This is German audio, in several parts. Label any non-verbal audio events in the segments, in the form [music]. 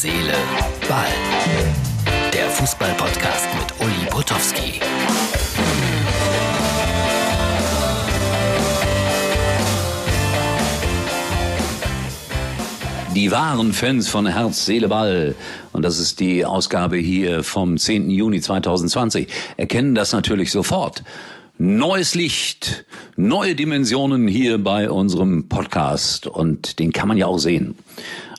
Seele, Ball. Der Fußball-Podcast mit Uli Potowski. Die wahren Fans von Herz, Seele, Ball. Und das ist die Ausgabe hier vom 10. Juni 2020. Erkennen das natürlich sofort. Neues Licht, neue Dimensionen hier bei unserem Podcast und den kann man ja auch sehen.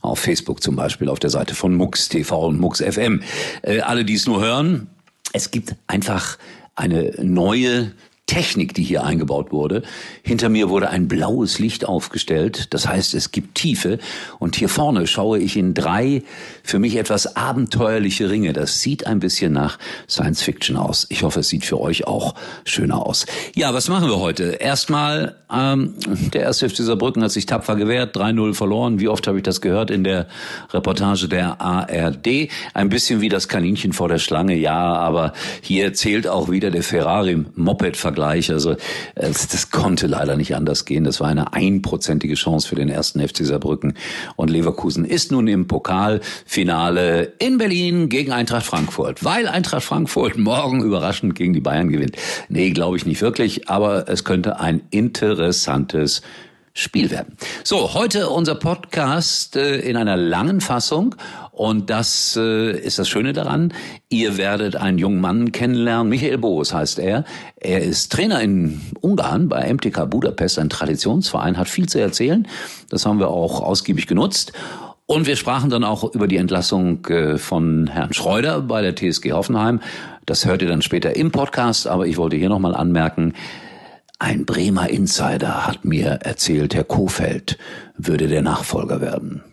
Auf Facebook zum Beispiel, auf der Seite von Mux TV und Mux FM. Äh, alle, die es nur hören, es gibt einfach eine neue Technik, die hier eingebaut wurde. Hinter mir wurde ein blaues Licht aufgestellt. Das heißt, es gibt Tiefe. Und hier vorne schaue ich in drei für mich etwas abenteuerliche Ringe. Das sieht ein bisschen nach Science Fiction aus. Ich hoffe, es sieht für euch auch schöner aus. Ja, was machen wir heute? Erstmal, ähm, der erste FC Saarbrücken hat sich tapfer gewehrt, 3-0 verloren. Wie oft habe ich das gehört in der Reportage der ARD? Ein bisschen wie das Kaninchen vor der Schlange, ja, aber hier zählt auch wieder der Ferrari-Moped-Vergleich Vergleich. Also das, das konnte leider nicht anders gehen. Das war eine einprozentige Chance für den ersten FC Saarbrücken. Und Leverkusen ist nun im Pokalfinale in Berlin gegen Eintracht Frankfurt. Weil Eintracht Frankfurt [laughs] morgen überraschend gegen die Bayern gewinnt. Nee, glaube ich nicht wirklich, aber es könnte ein interessantes Spiel werden. So, heute unser Podcast äh, in einer langen Fassung und das äh, ist das Schöne daran. Ihr werdet einen jungen Mann kennenlernen. Michael Boos heißt er. Er ist Trainer in Ungarn bei MTK Budapest, ein Traditionsverein, hat viel zu erzählen. Das haben wir auch ausgiebig genutzt. Und wir sprachen dann auch über die Entlassung äh, von Herrn Schreuder bei der TSG Hoffenheim. Das hört ihr dann später im Podcast, aber ich wollte hier nochmal anmerken, ein Bremer Insider hat mir erzählt, Herr Kofeld würde der Nachfolger werden.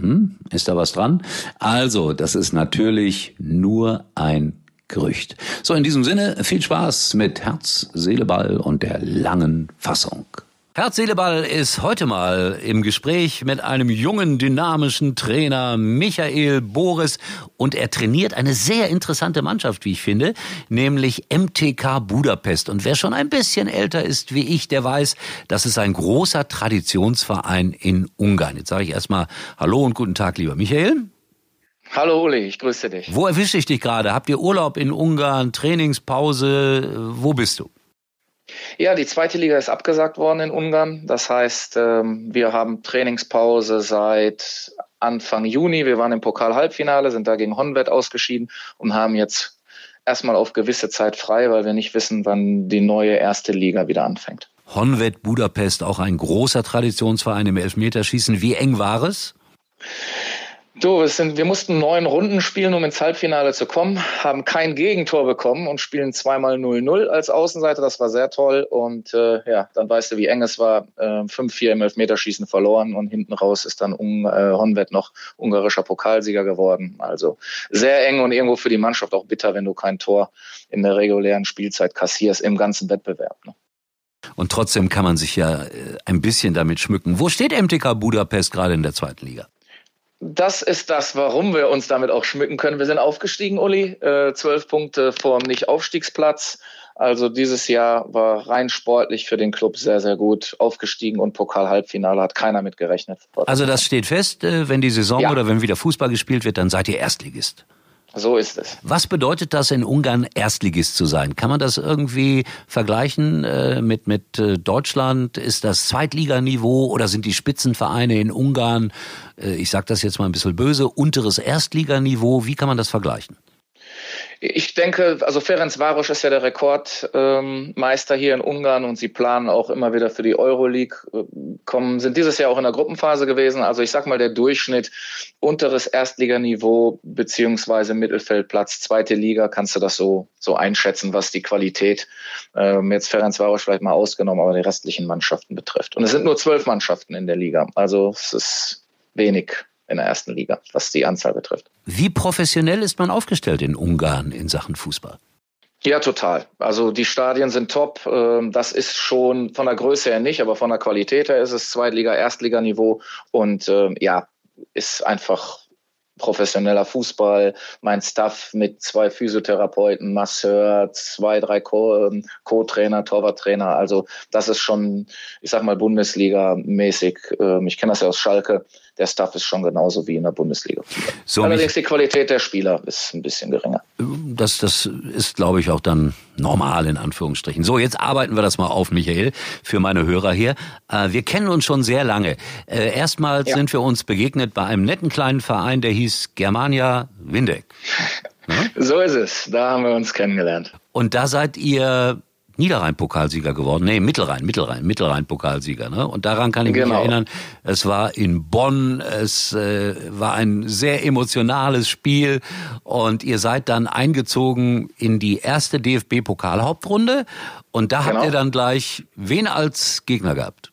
Hm? Ist da was dran? Also, das ist natürlich nur ein Gerücht. So, in diesem Sinne, viel Spaß mit Herz, Seele, Ball und der langen Fassung. Herz, Seele, Ball ist heute mal im Gespräch mit einem jungen, dynamischen Trainer, Michael Boris. Und er trainiert eine sehr interessante Mannschaft, wie ich finde, nämlich MTK Budapest. Und wer schon ein bisschen älter ist wie ich, der weiß, das ist ein großer Traditionsverein in Ungarn. Jetzt sage ich erstmal Hallo und guten Tag, lieber Michael. Hallo Uli, ich grüße dich. Wo erwische ich dich gerade? Habt ihr Urlaub in Ungarn, Trainingspause? Wo bist du? Ja, die zweite Liga ist abgesagt worden in Ungarn. Das heißt, ähm, wir haben Trainingspause seit Anfang Juni. Wir waren im Pokal-Halbfinale, sind da gegen Honved ausgeschieden und haben jetzt erstmal auf gewisse Zeit frei, weil wir nicht wissen, wann die neue erste Liga wieder anfängt. Honved Budapest, auch ein großer Traditionsverein im Elfmeterschießen. Wie eng war es? Du, wir, sind, wir mussten neun Runden spielen, um ins Halbfinale zu kommen, haben kein Gegentor bekommen und spielen zweimal 0-0 als Außenseiter. Das war sehr toll. Und äh, ja, dann weißt du, wie eng es war. Äh, 5-4 im Elfmeterschießen verloren und hinten raus ist dann Un äh, Honved noch ungarischer Pokalsieger geworden. Also sehr eng und irgendwo für die Mannschaft auch bitter, wenn du kein Tor in der regulären Spielzeit kassierst im ganzen Wettbewerb. Ne? Und trotzdem kann man sich ja äh, ein bisschen damit schmücken. Wo steht MTK Budapest gerade in der zweiten Liga? Das ist das, warum wir uns damit auch schmücken können. Wir sind aufgestiegen, Uli, äh, zwölf Punkte vorm Nicht-Aufstiegsplatz. Also dieses Jahr war rein sportlich für den Club sehr, sehr gut aufgestiegen und Pokal-Halbfinale hat keiner mit gerechnet. Also das steht fest, äh, wenn die Saison ja. oder wenn wieder Fußball gespielt wird, dann seid ihr Erstligist. So ist es. Was bedeutet das in Ungarn Erstligist zu sein? Kann man das irgendwie vergleichen äh, mit mit äh, Deutschland? Ist das Zweitliganiveau oder sind die Spitzenvereine in Ungarn, äh, ich sage das jetzt mal ein bisschen böse, unteres Erstliganiveau? Wie kann man das vergleichen? Ich denke, also Ferenc Varos ist ja der Rekordmeister ähm, hier in Ungarn und sie planen auch immer wieder für die Euroleague, äh, kommen, sind dieses Jahr auch in der Gruppenphase gewesen. Also ich sag mal, der Durchschnitt unteres Erstliganiveau beziehungsweise Mittelfeldplatz, zweite Liga, kannst du das so, so einschätzen, was die Qualität, ähm, jetzt Ferenc Varos vielleicht mal ausgenommen, aber die restlichen Mannschaften betrifft. Und es sind nur zwölf Mannschaften in der Liga. Also es ist wenig in der ersten Liga, was die Anzahl betrifft. Wie professionell ist man aufgestellt in Ungarn in Sachen Fußball? Ja, total. Also die Stadien sind top. Ähm, das ist schon von der Größe her nicht, aber von der Qualität her ist es Zweitliga, Erstliganiveau und ähm, ja, ist einfach professioneller Fußball, mein Staff mit zwei Physiotherapeuten, Masseur, zwei, drei ähm, Co-Trainer, Torwarttrainer. Also das ist schon, ich sag mal, Bundesliga-mäßig. Ich kenne das ja aus Schalke. Der Staff ist schon genauso wie in der Bundesliga. So Allerdings die Qualität der Spieler ist ein bisschen geringer. Das, das ist, glaube ich, auch dann normal in Anführungsstrichen. So, jetzt arbeiten wir das mal auf, Michael, für meine Hörer hier. Äh, wir kennen uns schon sehr lange. Äh, erstmals ja. sind wir uns begegnet bei einem netten kleinen Verein, der hieß Germania Windeck. Ja? [laughs] So ist es. Da haben wir uns kennengelernt. Und da seid ihr Niederrhein-Pokalsieger geworden. Nee, Mittelrhein, Mittelrhein, Mittelrhein-Pokalsieger. Ne? Und daran kann ich genau. mich erinnern, es war in Bonn, es äh, war ein sehr emotionales Spiel und ihr seid dann eingezogen in die erste DFB-Pokalhauptrunde und da genau. habt ihr dann gleich wen als Gegner gehabt?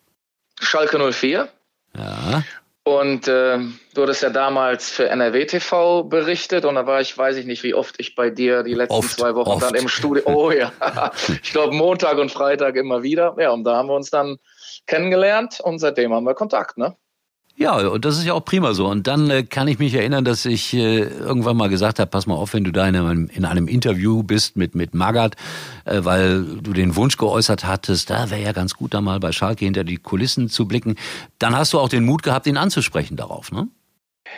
Schalke 04. Ja. Und äh, du hattest ja damals für NRW TV berichtet und da war ich, weiß ich nicht, wie oft ich bei dir die letzten oft, zwei Wochen oft. dann im Studio. [laughs] Oh ja, ich glaube Montag und Freitag immer wieder. Ja, und da haben wir uns dann kennengelernt und seitdem haben wir Kontakt, ne? Ja, und das ist ja auch prima so. Und dann äh, kann ich mich erinnern, dass ich äh, irgendwann mal gesagt habe, pass mal auf, wenn du da in einem, in einem Interview bist mit, mit Magath, äh, weil du den Wunsch geäußert hattest, da wäre ja ganz gut, da mal bei Schalke hinter die Kulissen zu blicken. Dann hast du auch den Mut gehabt, ihn anzusprechen darauf, ne?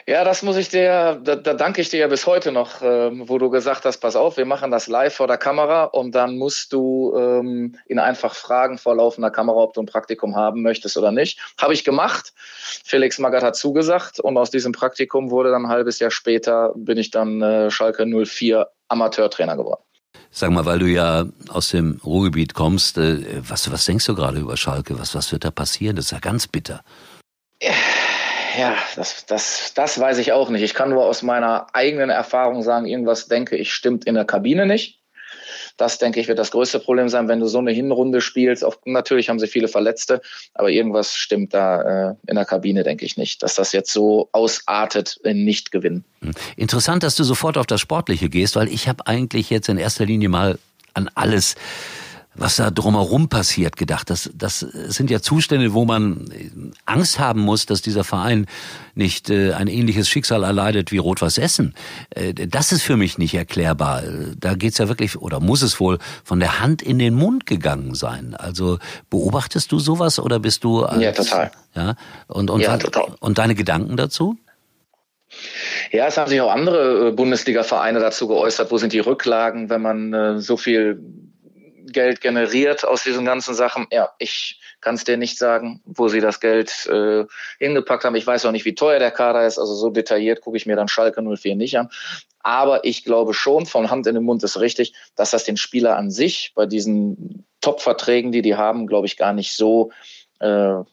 Ja, das muss ich dir, da, da danke ich dir ja bis heute noch, äh, wo du gesagt hast, pass auf, wir machen das live vor der Kamera und dann musst du ähm, ihn einfach fragen vor laufender Kamera, ob du ein Praktikum haben möchtest oder nicht. Habe ich gemacht. Felix Magath hat zugesagt und aus diesem Praktikum wurde dann ein halbes Jahr später, bin ich dann äh, Schalke 04 Amateurtrainer geworden. Sag mal, weil du ja aus dem Ruhrgebiet kommst, äh, was, was denkst du gerade über Schalke? Was, was wird da passieren? Das ist ja ganz bitter. Ja das, das, das weiß ich auch nicht. Ich kann nur aus meiner eigenen Erfahrung sagen, irgendwas denke ich stimmt in der Kabine nicht. Das, denke ich, wird das größte Problem sein, wenn du so eine Hinrunde spielst. Auf, natürlich haben sie viele Verletzte, aber irgendwas stimmt da äh, in der Kabine, denke ich nicht, dass das jetzt so ausartet in Nicht-Gewinn. Hm. Interessant, dass du sofort auf das Sportliche gehst, weil ich habe eigentlich jetzt in erster Linie mal an alles was da drumherum passiert, gedacht. Das, das sind ja Zustände, wo man Angst haben muss, dass dieser Verein nicht äh, ein ähnliches Schicksal erleidet wie Rot-Weiß Essen. Äh, das ist für mich nicht erklärbar. Da geht's ja wirklich, oder muss es wohl, von der Hand in den Mund gegangen sein. Also beobachtest du sowas oder bist du... Als, ja, total. Ja, und, und, ja, total. und deine Gedanken dazu? Ja, es haben sich auch andere äh, Bundesliga-Vereine dazu geäußert. Wo sind die Rücklagen, wenn man äh, so viel Geld generiert aus diesen ganzen Sachen. Ja, ich kann es dir nicht sagen, wo sie das Geld äh, hingepackt haben. Ich weiß auch nicht, wie teuer der Kader ist. Also so detailliert gucke ich mir dann Schalke 04 nicht an. Aber ich glaube schon, von Hand in den Mund ist richtig, dass das den Spieler an sich bei diesen Top-Verträgen, die die haben, glaube ich, gar nicht so äh,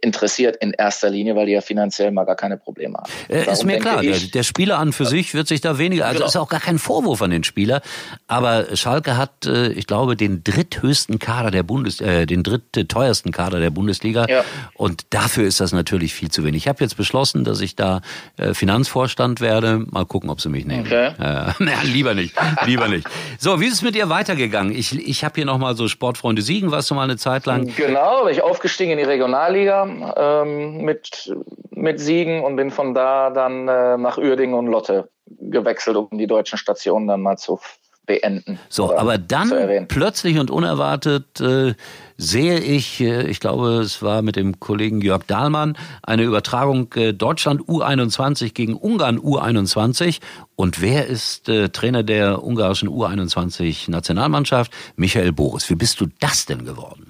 interessiert in erster Linie, weil die ja finanziell mal gar keine Probleme haben. Äh, ist mir klar, ich, der, Spieler an für ja. sich wird sich da weniger, also genau. ist auch gar kein Vorwurf an den Spieler, aber Schalke hat, äh, ich glaube, den dritthöchsten Kader der Bundes, äh, den drittteuersten Kader der Bundesliga ja. und dafür ist das natürlich viel zu wenig. Ich habe jetzt beschlossen, dass ich da äh, Finanzvorstand werde, mal gucken, ob sie mich nehmen. Okay. Äh, [laughs] na, lieber nicht, lieber nicht. So, wie ist es mit dir weitergegangen? Ich, ich habe hier nochmal so Sportfreunde Siegen, warst du mal eine Zeit lang? Genau, bin ich aufgestiegen in die Regionalliga ähm, mit, mit Siegen und bin von da dann äh, nach Uerdingen und Lotte gewechselt, um die deutschen Stationen dann mal zu beenden. So, aber dann plötzlich und unerwartet äh, sehe ich, äh, ich glaube, es war mit dem Kollegen Jörg Dahlmann, eine Übertragung äh, Deutschland U21 gegen Ungarn U21. Und wer ist äh, Trainer der ungarischen U21 Nationalmannschaft? Michael Boris. Wie bist du das denn geworden?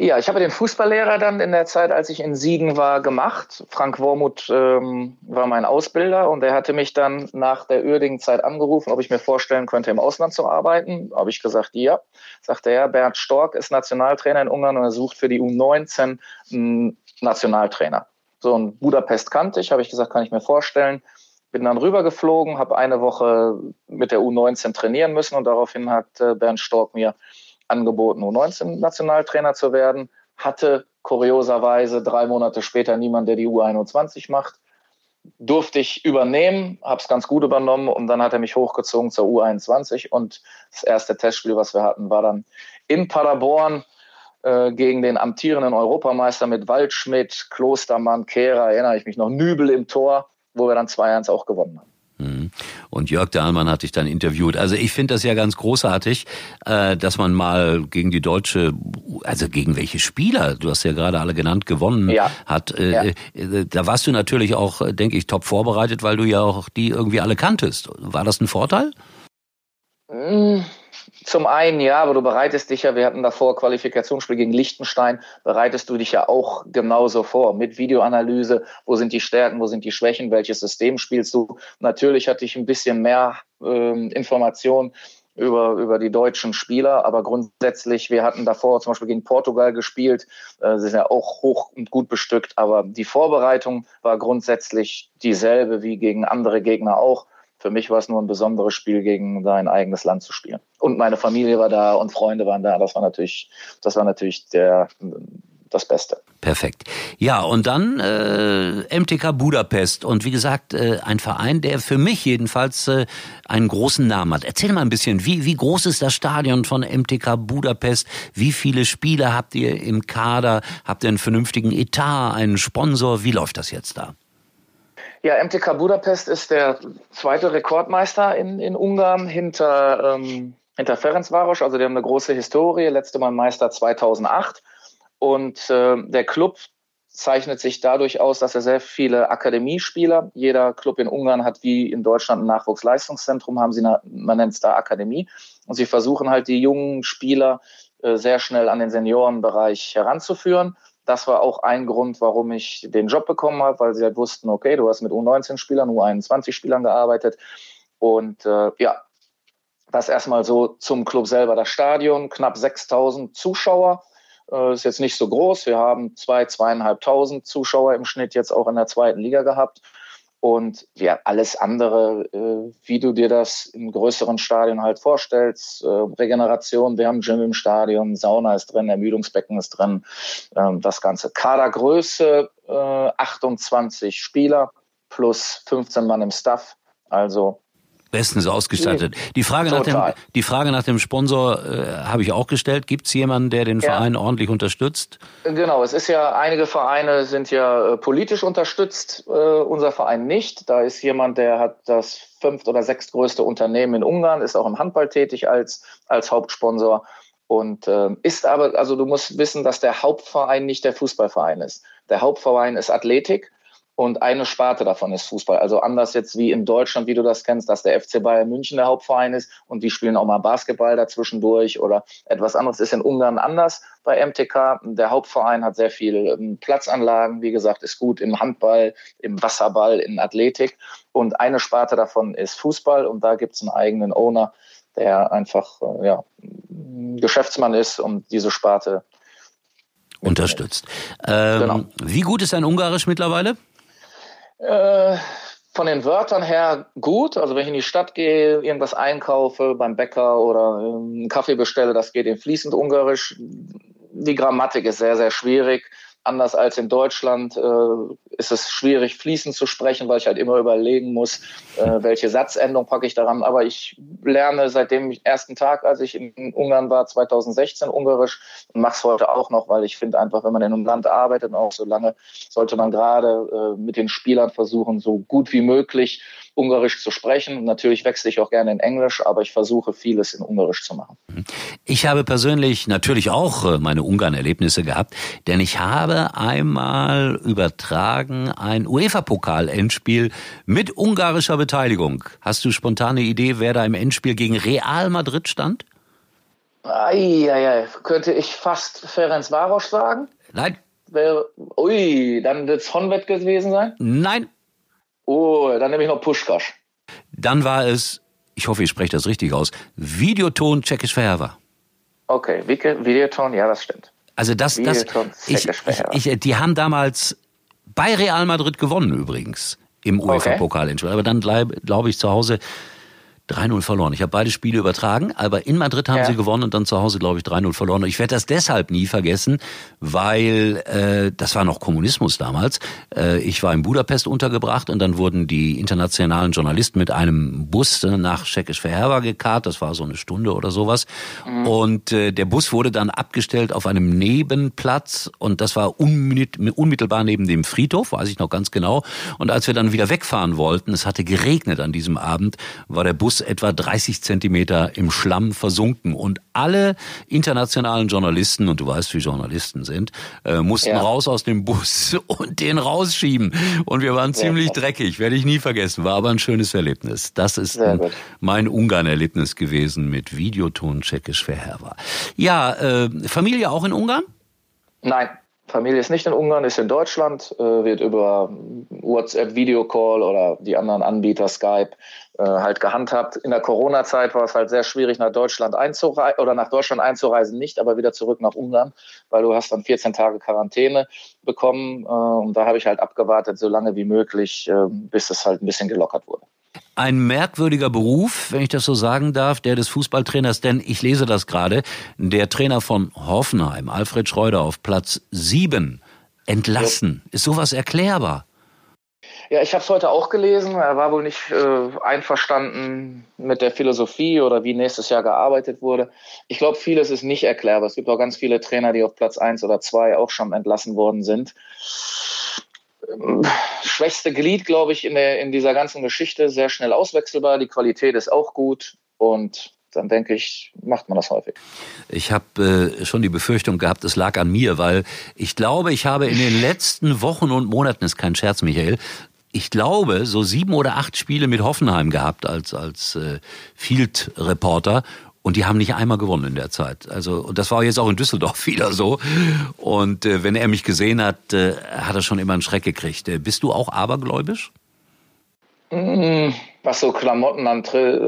Ja, ich habe den Fußballlehrer dann in der Zeit, als ich in Siegen war, gemacht. Frank Wormuth ähm, war mein Ausbilder und er hatte mich dann nach der Uerdingen-Zeit angerufen, ob ich mir vorstellen könnte, im Ausland zu arbeiten. Habe ich gesagt, ja. Sagte er, Bernd Stork ist Nationaltrainer in Ungarn und er sucht für die U19 einen Nationaltrainer. So ein Budapest kannte ich, habe ich gesagt, kann ich mir vorstellen. Bin dann rübergeflogen, habe eine Woche mit der U19 trainieren müssen und daraufhin hat äh, Bernd Stork mir angeboten, U19-Nationaltrainer zu werden, hatte kurioserweise drei Monate später niemand, der die U21 macht. Durfte ich übernehmen, habe es ganz gut übernommen und dann hat er mich hochgezogen zur U21 und das erste Testspiel, was wir hatten, war dann in Paderborn äh, gegen den amtierenden Europameister mit Waldschmidt, Klostermann, Kehrer, erinnere ich mich noch, Nübel im Tor wo wir dann 2-1 auch gewonnen haben. Und Jörg Dahlmann hat dich dann interviewt. Also ich finde das ja ganz großartig, äh, dass man mal gegen die deutsche, also gegen welche Spieler, du hast ja gerade alle genannt, gewonnen ja. hat. Äh, ja. Äh, da warst du natürlich auch, denke ich, top vorbereitet, weil du ja auch die irgendwie alle kanntest. War das ein Vorteil? Zum einen ja, aber du bereitest dich ja, wir hatten davor Qualifikationsspiel gegen Liechtenstein, bereitest du dich ja auch genauso vor mit Videoanalyse, wo sind die Stärken, wo sind die Schwächen, welches System spielst du. Natürlich hatte ich ein bisschen mehr ähm, Informationen über, über die deutschen Spieler, aber grundsätzlich, wir hatten davor zum Beispiel gegen Portugal gespielt, äh, sie sind ja auch hoch und gut bestückt, aber die Vorbereitung war grundsätzlich dieselbe wie gegen andere Gegner auch für mich war es nur ein besonderes Spiel, gegen sein eigenes Land zu spielen. Und meine Familie war da und Freunde waren da. Das war natürlich, das war natürlich der, das Beste. Perfekt. Ja, und dann äh, MTK Budapest und wie gesagt, äh, ein Verein, der für mich jedenfalls äh, einen großen Namen hat. Erzähl mal ein bisschen, wie, wie groß ist das Stadion von MTK Budapest? Wie viele Spieler habt ihr im Kader? Habt ihr einen vernünftigen Etat, einen Sponsor? Wie läuft das jetzt da? Ja, MTK Budapest ist der zweite Rekordmeister in, in Ungarn hinter, ähm, hinter Ferencváros. Also die haben eine große Historie. Letzte Mal Meister 2008. Und äh, der Club zeichnet sich dadurch aus, dass er sehr viele Akademiespieler, jeder Club in Ungarn hat wie in Deutschland ein Nachwuchsleistungszentrum, haben sie, eine, man nennt es da Akademie. Und sie versuchen halt die jungen Spieler äh, sehr schnell an den Seniorenbereich heranzuführen das war auch ein Grund, warum ich den Job bekommen habe, weil sie halt wussten, okay, du hast mit U19-Spielern, U21-Spielern gearbeitet. Und äh, ja, das erstmal so zum Club selber. Das Stadion, knapp 6000 Zuschauer, äh, ist jetzt nicht so groß. Wir haben zwei, zweieinhalbtausend Zuschauer im Schnitt jetzt auch in der zweiten Liga gehabt. Und ja, alles andere, äh, wie du dir das im größeren Stadion halt vorstellst, äh, Regeneration, wir haben Gym im Stadion, Sauna ist drin, Ermüdungsbecken ist drin, ähm, das ganze. Kadergröße, äh, 28 Spieler plus 15 Mann im Staff, also Bestens ausgestattet. Die Frage, nach dem, die Frage nach dem Sponsor äh, habe ich auch gestellt. Gibt es jemanden, der den Verein ja. ordentlich unterstützt? Genau, es ist ja, einige Vereine sind ja äh, politisch unterstützt, äh, unser Verein nicht. Da ist jemand, der hat das fünft- oder sechstgrößte Unternehmen in Ungarn, ist auch im Handball tätig als, als Hauptsponsor. Und äh, ist aber, also du musst wissen, dass der Hauptverein nicht der Fußballverein ist. Der Hauptverein ist Athletik und eine Sparte davon ist Fußball. Also anders jetzt wie in Deutschland, wie du das kennst, dass der FC Bayern München der Hauptverein ist und die spielen auch mal Basketball dazwischendurch oder etwas anderes ist in Ungarn anders bei MTK. Der Hauptverein hat sehr viel ähm, Platzanlagen, wie gesagt, ist gut im Handball, im Wasserball, in Athletik und eine Sparte davon ist Fußball und da gibt es einen eigenen Owner, der einfach äh, ja, Geschäftsmann ist und diese Sparte unterstützt. Ähm, genau. Wie gut ist dein Ungarisch mittlerweile? Äh, von den Wörtern her gut. Also wenn ich in die Stadt gehe, irgendwas einkaufe beim Bäcker oder einen Kaffee bestelle, das geht in fließend Ungarisch. Die Grammatik ist sehr, sehr schwierig anders als in Deutschland äh, ist es schwierig, fließend zu sprechen, weil ich halt immer überlegen muss, äh, welche Satzendung packe ich daran. Aber ich lerne seit dem ersten Tag, als ich in Ungarn war, 2016 Ungarisch und mache es heute auch noch, weil ich finde einfach, wenn man in einem Land arbeitet, auch so lange, sollte man gerade äh, mit den Spielern versuchen, so gut wie möglich Ungarisch zu sprechen. Natürlich wechsle ich auch gerne in Englisch, aber ich versuche vieles in Ungarisch zu machen. Ich habe persönlich natürlich auch äh, meine Ungarn-Erlebnisse gehabt, denn ich habe einmal übertragen ein UEFA-Pokal-Endspiel mit ungarischer Beteiligung. Hast du spontane Idee, wer da im Endspiel gegen Real Madrid stand? Eieiei, könnte ich fast Ferenc Varos sagen? Nein. Wäre, ui, dann wird es Honved gewesen sein? Nein. Oh, dann nehme ich noch Puschkasch. Dann war es, ich hoffe, ich spreche das richtig aus, Videoton Tschechisch Verhever. Okay, Videoton, ja, das stimmt. Also das, das, ich, ich, ich, die haben damals bei Real Madrid gewonnen übrigens im UEFA-Pokal. Okay. Aber dann glaube ich zu Hause 3-0 verloren. Ich habe beide Spiele übertragen, aber in Madrid haben ja. sie gewonnen und dann zu Hause, glaube ich, 3-0 verloren. Und ich werde das deshalb nie vergessen, weil äh, das war noch Kommunismus damals. Äh, ich war in Budapest untergebracht und dann wurden die internationalen Journalisten mit einem Bus nach Czechisch Verherber gekarrt. Das war so eine Stunde oder sowas. Mhm. Und äh, der Bus wurde dann abgestellt auf einem Nebenplatz und das war unmittelbar neben dem Friedhof, weiß ich noch ganz genau. Und als wir dann wieder wegfahren wollten, es hatte geregnet an diesem Abend, war der Bus etwa 30 Zentimeter im Schlamm versunken und alle internationalen Journalisten, und du weißt, wie Journalisten sind, äh, mussten ja. raus aus dem Bus [laughs] und den rausschieben. Und wir waren ziemlich dreckig, werde ich nie vergessen, war aber ein schönes Erlebnis. Das ist ein, mein Ungarn-Erlebnis gewesen mit Videoton tschechisch Verherber. Ja, äh, Familie auch in Ungarn? Nein, Familie ist nicht in Ungarn, ist in Deutschland, äh, wird über WhatsApp, Videocall oder die anderen Anbieter, Skype, halt gehandhabt. In der Corona-Zeit war es halt sehr schwierig, nach Deutschland einzureisen oder nach Deutschland einzureisen, nicht, aber wieder zurück nach Ungarn, weil du hast dann 14 Tage Quarantäne bekommen äh, und da habe ich halt abgewartet, so lange wie möglich, äh, bis es halt ein bisschen gelockert wurde ein merkwürdiger Beruf, wenn ich das so sagen darf, der des Fußballtrainers, denn ich lese das gerade, der Trainer von Hoffenheim, Alfred Schreuder, auf Platz sieben entlassen. Ist sowas erklärbar? Ja, ich habe es heute auch gelesen. Er war wohl nicht äh, einverstanden mit der Philosophie oder wie nächstes Jahr gearbeitet wurde. Ich glaube, vieles ist nicht erklärbar. Es gibt auch ganz viele Trainer, die auf Platz eins oder zwei auch schon entlassen worden sind schwächste Glied, glaube ich, in, der, in dieser ganzen Geschichte, sehr schnell auswechselbar. Die Qualität ist auch gut und dann denke ich, macht man das häufig. Ich habe äh, schon die Befürchtung gehabt, es lag an mir, weil ich glaube, ich habe in den letzten Wochen und Monaten, ist kein Scherz, Michael, ich glaube, so sieben oder acht Spiele mit Hoffenheim gehabt als, als äh, Field-Reporter und die haben nicht einmal gewonnen in der Zeit. Also, und das war jetzt auch in Düsseldorf [laughs] wieder so. Und äh, wenn er mich gesehen hat, äh, hat er schon immer einen Schreck gekriegt. Äh, bist du auch abergläubisch? Mm, was so Klamotten an,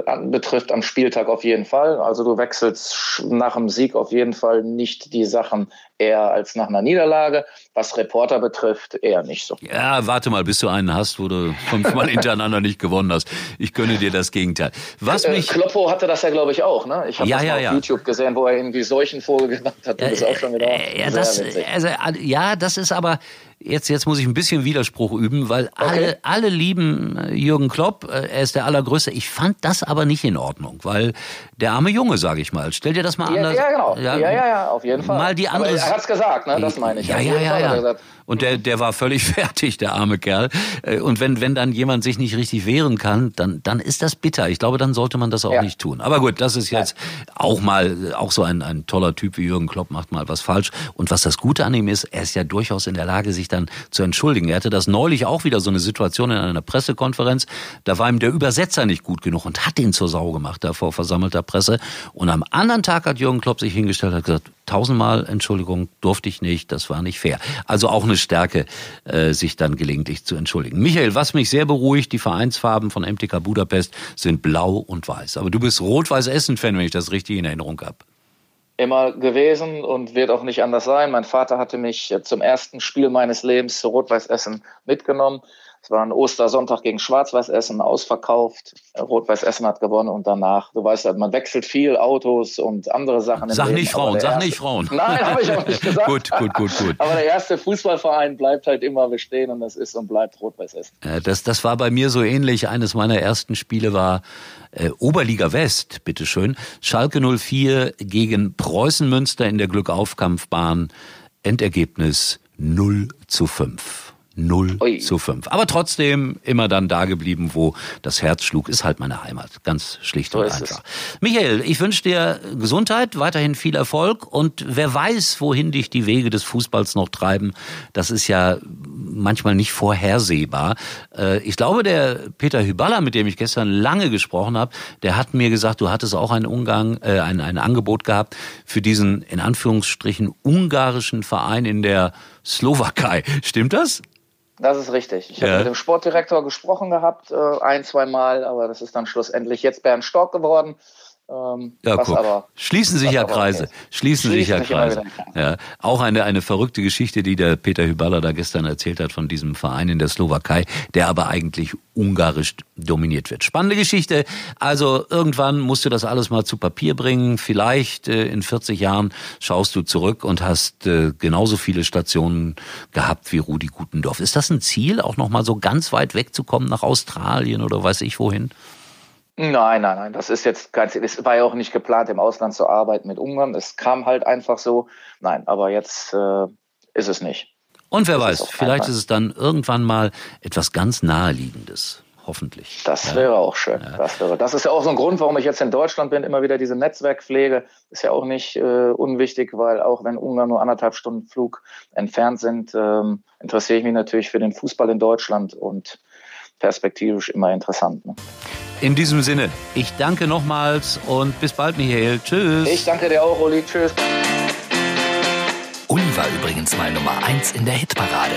an, betrifft, am Spieltag auf jeden Fall. Also du wechselst nach dem Sieg auf jeden Fall nicht die Sachen eher als nach einer Niederlage. Was Reporter betrifft, eher nicht so. Ja, warte mal, bis du einen hast, wo du fünfmal [laughs] hintereinander nicht gewonnen hast. Ich gönne dir das Gegenteil. Was äh, mich Kloppo hatte das ja, glaube ich, auch. Ne? Ich habe ja, das ja, auf ja. YouTube gesehen, wo er irgendwie solchen Vogel gemacht hat. Du bist auch schon wieder. Ja, das, also, ja, das ist aber jetzt, jetzt muss ich ein bisschen Widerspruch üben, weil okay. alle, alle lieben äh, Jürgen Klopp, äh, er ist der allergrößte. Ich fand das aber nicht in Ordnung, weil der arme Junge, sage ich mal, stell dir das mal ja, anders. Ja, genau. Ja, ja, ja, auf jeden Fall. Mal die andere. Aber er hat's gesagt, ne? Das meine ich. Ja, ja, ja, ja. Und der, der war völlig [laughs] fertig, der arme Kerl. Äh, und wenn, wenn dann jemand sich nicht richtig wehren kann, dann, dann ist das bitter. Ich glaube, dann sollte man das auch ja. nicht tun. Aber gut, das ist jetzt auch mal, auch so ein, ein toller Typ wie Jürgen Klopp macht mal was falsch. Und was das Gute an ihm ist, er ist ja durchaus in der Lage, sich dann zu entschuldigen. Er hatte das neulich auch wieder so eine Situation in einer Pressekonferenz. Da war ihm der Übersetzer nicht gut genug und hat ihn zur Sau gemacht da vor versammelter Presse. Und am anderen Tag hat Jürgen Klopp sich hingestellt und hat gesagt, tausendmal Entschuldigung, durfte ich nicht, das war nicht fair. Also auch eine Stärke, äh, sich dann gelegentlich zu entschuldigen. Michael, was mich sehr beruhigt, die Vereinsfarben von MTK Budapest sind blau und weiß. Aber du bist Rot-Weiß-Essen-Fan, wenn ich das richtig in Erinnerung habe immer gewesen und wird auch nicht anders sein. Mein Vater hatte mich zum ersten Spiel meines Lebens zu Rot-Weiß Essen mitgenommen. Es war ein Ostersonntag gegen Schwarz-Weiß Essen ausverkauft. Rot-Weiß Essen hat gewonnen und danach, du weißt, man wechselt viel Autos und andere Sachen. Sag Leben, nicht Frauen, sag erste, nicht Frauen. [laughs] Nein, habe ich auch nicht gesagt. gut, gut, gut, gut. Aber der erste Fußballverein bleibt halt immer bestehen und das ist und bleibt Rot-Weiß Essen. Das, das war bei mir so ähnlich. Eines meiner ersten Spiele war äh, Oberliga West, bitteschön. Schalke 04 gegen Preußen Münster in der Glückaufkampfbahn. Endergebnis 0 zu 5. 0 Ui. zu 5. Aber trotzdem immer dann da geblieben, wo das Herz schlug, ist halt meine Heimat. Ganz schlicht so und einfach. Es. Michael, ich wünsche dir Gesundheit, weiterhin viel Erfolg und wer weiß, wohin dich die Wege des Fußballs noch treiben. Das ist ja manchmal nicht vorhersehbar. Äh, ich glaube, der Peter Hyballa, mit dem ich gestern lange gesprochen habe, der hat mir gesagt, du hattest auch einen Umgang, äh, ein, ein Angebot gehabt für diesen in Anführungsstrichen ungarischen Verein in der Slowakei. Stimmt das? Das ist richtig. Ich ja. habe mit dem Sportdirektor gesprochen gehabt, äh, ein, zwei Mal, aber das ist dann schlussendlich jetzt Bernd Stork geworden. Ähm, ja, guck. Aber, schließen sich ja Kreise. Okay. Schließen, schließen sich ja Kreise. Ja. Auch eine, eine verrückte Geschichte, die der Peter Hyballa da gestern erzählt hat von diesem Verein in der Slowakei, der aber eigentlich ungarisch dominiert wird. Spannende Geschichte. Also irgendwann musst du das alles mal zu Papier bringen. Vielleicht äh, in 40 Jahren schaust du zurück und hast äh, genauso viele Stationen gehabt wie Rudi Gutendorf. Ist das ein Ziel, auch noch mal so ganz weit wegzukommen nach Australien oder weiß ich wohin? Nein, nein, nein. Das ist jetzt ganz, es war ja auch nicht geplant, im Ausland zu arbeiten mit Ungarn. Es kam halt einfach so. Nein, aber jetzt äh, ist es nicht. Und wer das weiß, ist vielleicht ist es dann irgendwann mal etwas ganz Naheliegendes. Hoffentlich. Das ja. wäre auch schön. Ja. Das, wäre, das ist ja auch so ein Grund, warum ich jetzt in Deutschland bin, immer wieder diese Netzwerkpflege. Ist ja auch nicht äh, unwichtig, weil auch wenn Ungarn nur anderthalb Stunden Flug entfernt sind, ähm, interessiere ich mich natürlich für den Fußball in Deutschland und perspektivisch immer interessant. Ne? In diesem Sinne, ich danke nochmals und bis bald, Michael. Tschüss. Ich danke dir auch, Uli. Tschüss. Uli war übrigens mal Nummer 1 in der Hitparade.